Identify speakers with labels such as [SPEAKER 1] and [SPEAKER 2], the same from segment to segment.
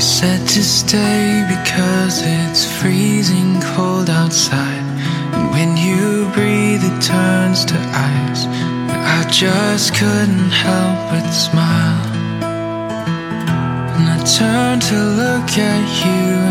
[SPEAKER 1] You said to stay because it's freezing cold outside. And when you breathe, it turns to ice. I just couldn't help but smile.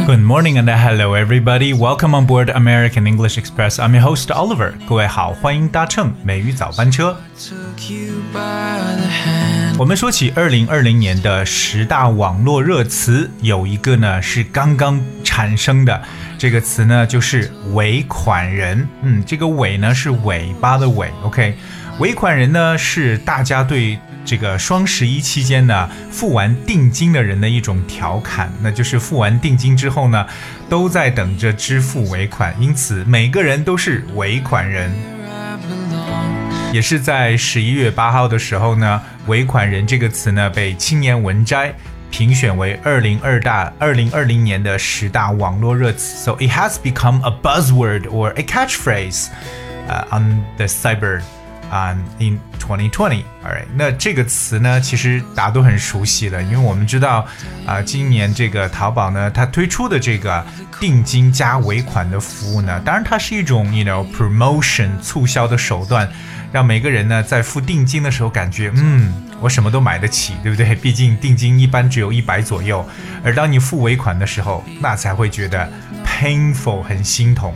[SPEAKER 2] Good morning and hello everybody. Welcome on board American English Express. I'm your host Oliver. 各位好，欢迎搭乘美语早班车。
[SPEAKER 1] Took you by the hand.
[SPEAKER 2] 我们说起二零二零年的十大网络热词，有一个呢是刚刚产生的，这个词呢就是尾款人。嗯，这个尾呢是尾巴的尾，OK。尾款人呢是大家对这个双十一期间呢付完定金的人的一种调侃，那就是付完定金之后呢，都在等着支付尾款，因此每个人都是尾款人。也是在十一月八号的时候呢，“尾款人”这个词呢被青年文摘评选为二零二大二零二零年的十大网络热词。So it has become a buzzword or a catchphrase, uh, on the cyber, um, in 2020. Alright，那这个词呢，其实大家都很熟悉的，因为我们知道啊、今年这个淘宝呢，它推出的这个定金加尾款的服务呢，当然它是一种 you know promotion 促销的手段。让每个人呢在付定金的时候感觉，嗯，我什么都买得起，对不对？毕竟定金一般只有一百左右，而当你付尾款的时候，那才会觉得 painful，很心痛。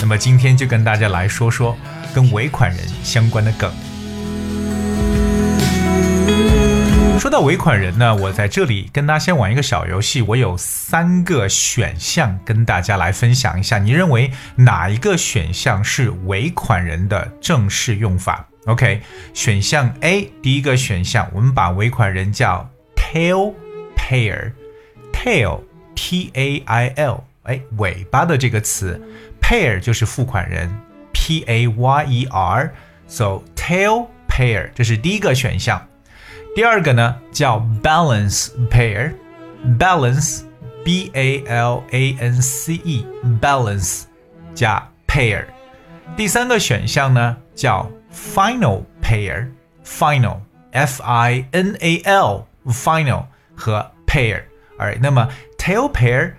[SPEAKER 2] 那么今天就跟大家来说说跟尾款人相关的梗。说到尾款人呢，我在这里跟大家先玩一个小游戏，我有三个选项跟大家来分享一下，你认为哪一个选项是尾款人的正式用法？OK，选项 A，第一个选项，我们把尾款人叫 tail pair，tail T A I L，哎，尾巴的这个词，pair 就是付款人 P A Y E R，so tail payer 这是第一个选项。第二个呢叫 balance payer，balance B A L A N C E balance 加 payer。第三个选项呢叫 final payer，final F I N A L final 和 payer。哎，那么 tail payer、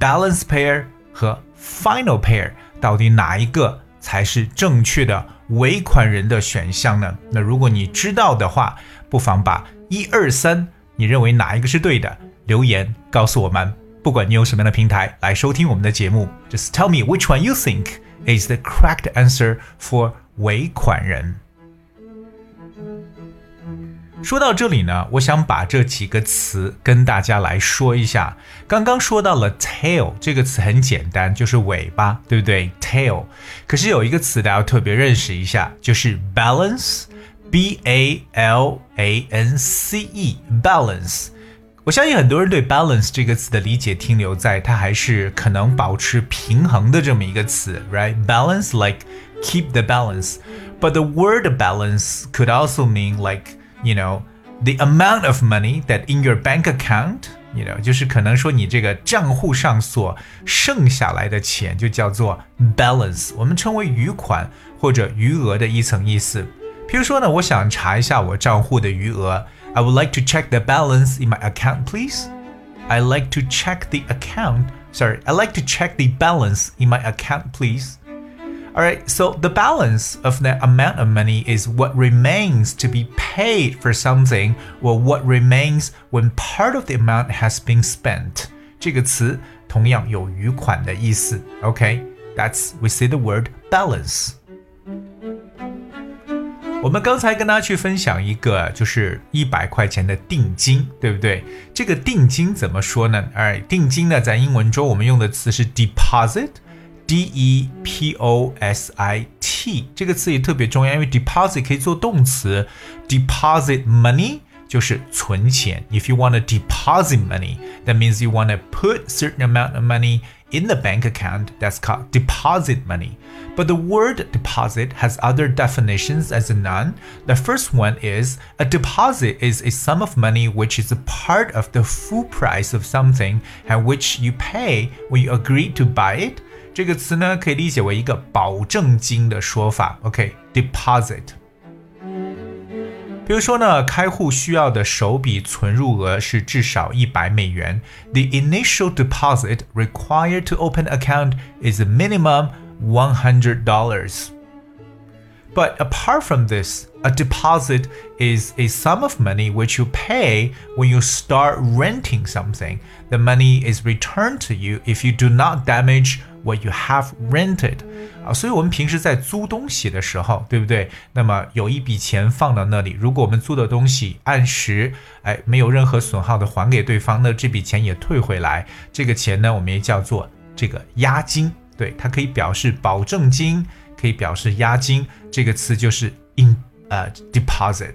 [SPEAKER 2] balance payer 和 final payer 到底哪一个？才是正确的尾款人的选项呢？那如果你知道的话，不妨把一二三，你认为哪一个是对的，留言告诉我们。不管你用什么样的平台来收听我们的节目，just tell me which one you think is the correct answer for 尾款人。说到这里呢，我想把这几个词跟大家来说一下。刚刚说到了 tail 这个词很简单，就是尾巴，对不对？tail。可是有一个词大家要特别认识一下，就是 balance，b a l a n c e，balance。我相信很多人对 balance 这个词的理解停留在它还是可能保持平衡的这么一个词，right？Balance like keep the balance, but the word balance could also mean like you know the amount of money that in your bank account. You know，就是可能说你这个账户上所剩下来的钱就叫做 balance，我们称为余款或者余额的一层意思。比如说呢，我想查一下我账户的余额。I would like to check the balance in my account, please. I like to check the account. Sorry, I like to check the balance in my account, please. Alright, so the balance of the amount of money is what remains to be paid for something or what remains when part of the amount has been spent. 这个词同样有余款的意思。Okay, that's we say the word balance. 我们刚才跟大家去分享一个，就是一百块钱的定金，对不对？这个定金怎么说呢？哎，定金呢，在英文中我们用的词是 deposit，d e p o s i t，这个词也特别重要，因为 deposit 可以做动词，deposit money 就是存钱。If you want to deposit money, that means you want to put certain amount of money in the bank account. That's called deposit money. But the word deposit has other definitions as a noun. The first one is a deposit is a sum of money which is a part of the full price of something and which you pay when you agree to buy it. 这个词呢，可以理解为一个保证金的说法。OK，deposit、 比如说呢，开户需要的首笔存入额是至少一百美元。The initial deposit required to open account is a minimum one hundred dollars. But apart from this, a deposit is a sum of money which you pay when you start renting something. The money is returned to you if you do not damage what you have rented 啊，所以我们平时在租东西的时候，对不对？那么有一笔钱放到那里，如果我们租的东西按时，哎，没有任何损耗的还给对方，那这笔钱也退回来。这个钱呢，我们也叫做这个押金，对，它可以表示保证金。 可以表示押金，这个词就是 in 呃 deposit。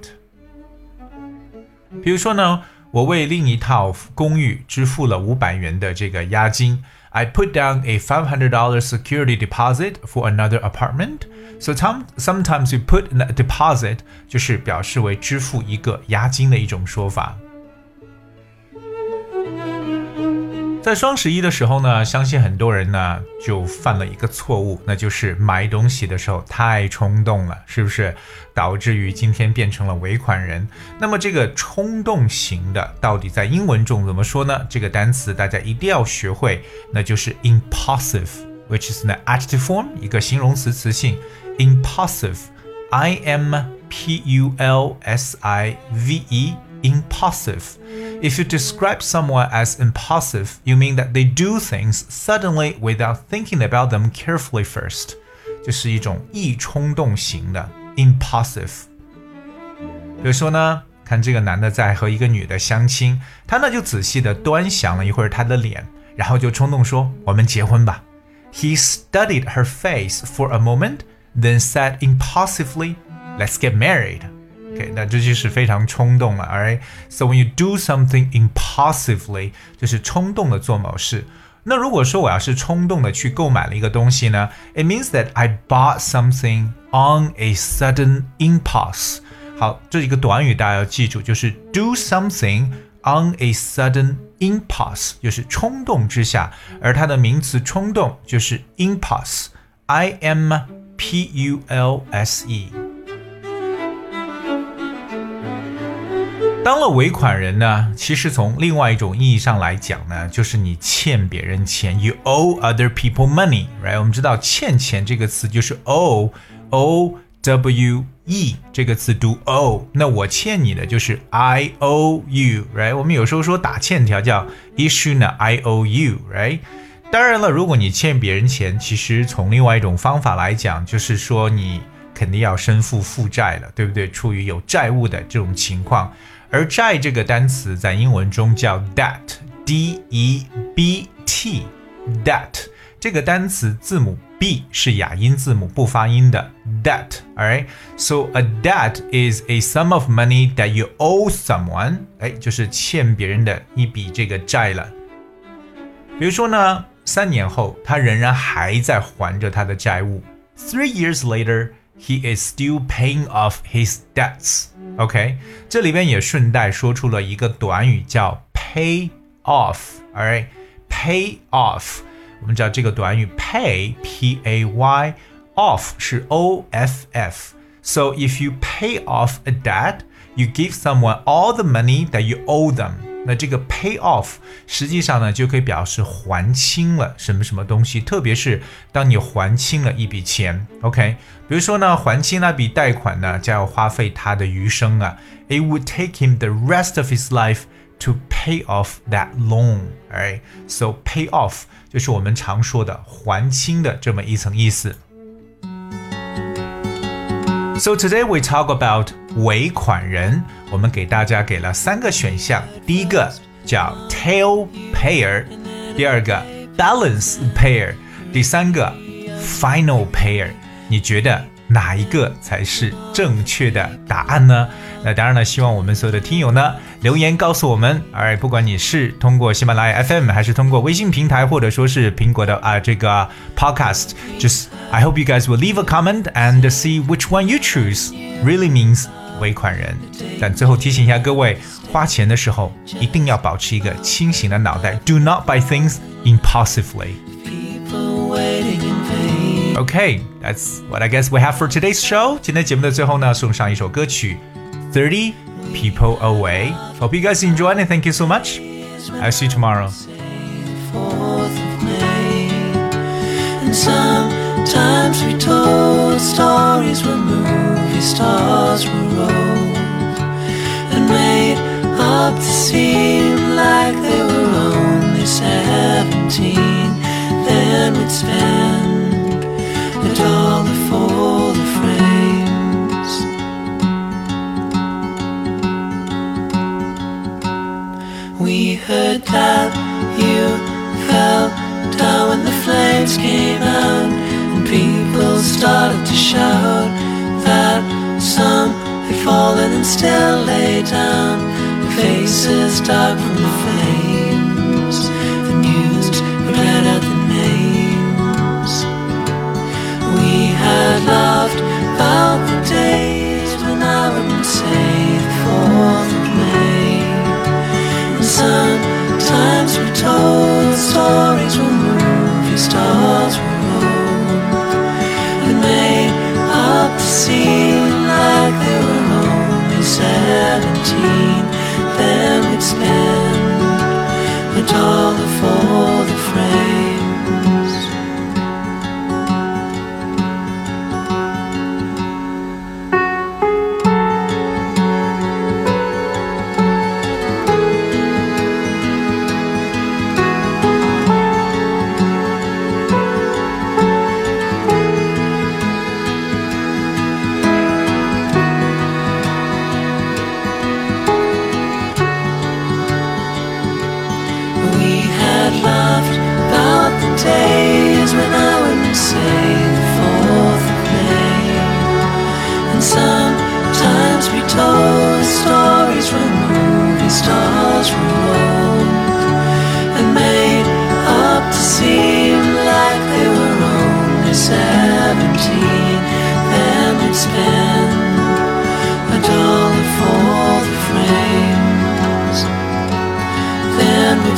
[SPEAKER 2] 比如说呢，我为另一套公寓支付了五百元的这个押金。I put down a five hundred dollar security deposit for another apartment. So sometimes you put a deposit 就是表示为支付一个押金的一种说法。在双十一的时候呢，相信很多人呢就犯了一个错误，那就是买东西的时候太冲动了，是不是？导致于今天变成了尾款人。那么这个冲动型的到底在英文中怎么说呢？这个单词大家一定要学会，那就是 impulsive，which is an adjective form，一个形容词词性，impulsive，i m p u l s i v e，impulsive。If you describe someone as impulsive, you mean that they do things suddenly without thinking about them carefully first，就是一种易冲动型的 impulsive。比如说呢，看这个男的在和一个女的相亲，他呢就仔细的端详了一会儿她的脸，然后就冲动说：“我们结婚吧。” He studied her face for a moment, then said impulsively, "Let's get married." OK，那这就是非常冲动了，Alright，so when you do something impulsively，就是冲动的做某事。那如果说我要是冲动的去购买了一个东西呢，it means that I bought something on a sudden impulse。好，这一个短语大家要记住，就是 do something on a sudden impulse，就是冲动之下，而它的名词冲动就是 impulse，I M P U L S E。 当了尾款人呢，其实从另外一种意义上来讲呢，就是你欠别人钱，you owe other people money，right？我们知道欠钱这个词就是 o o w e 这个词读 o，那我欠你的就是 i o u，right？我们有时候说打欠条叫 issue 呢 IOU，right？当然了，如果你欠别人钱，其实从另外一种方法来讲，就是说你肯定要身负负债了，对不对？处于有债务的这种情况。而债这个单词在英文中叫 debt，d e b t，debt 这个单词字母 b 是哑音字母，不发音的 debt，alright？So a debt is a sum of money that you owe someone，哎，就是欠别人的一笔这个债了。比如说呢，三年后他仍然还在还着他的债务，three years later。 He is still paying off his debts. OK，这里边也顺带说出了一个短语叫 pay off。Alright，pay off。我们知道这个短语 pay p a y off 是 o f f。So if you pay off a debt, you give someone all the money that you owe them. 那这个 pay off 实际上呢就可以表示还清了什么什么东西，特别是当你还清了一笔钱，OK？比如说呢，还清那笔贷款呢，将要花费他的余生啊，It would take him the rest of his life to pay off that loan，right？So pay off 就是我们常说的还清的这么一层意思。So today we talk about 尾款人， 我们给大家给了三个选项，第一个叫 tail payer，第二个 balance payer，第三个 final payer。你觉得哪一个才是正确的答案呢？那当然了，希望我们所有的听友呢留言告诉我们。而不管你是通过喜马拉雅 FM 还是通过微信平台，或者说是苹果的啊这个 Podcast，just I hope you guys will leave a comment and see which one you choose. Really means 尾款人。但最后提醒一下各位，花钱的时候一定要保持一个清醒的脑袋，Do not buy things impulsively. Okay, that's what I guess we have for today's show. 今天节目的最后呢，送上一首歌曲《Thirty People Away》。Hope you guys enjoy and thank you so much. I'll see you tomorrow.
[SPEAKER 1] Sometimes we told stories when movie stars were up to seem like they were only seventeen. Then we'd spend a dollar for the frames. We heard that you fell down when the flames came out, and people started to shout that some had fallen and still lay down faces dark from the face.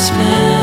[SPEAKER 1] spend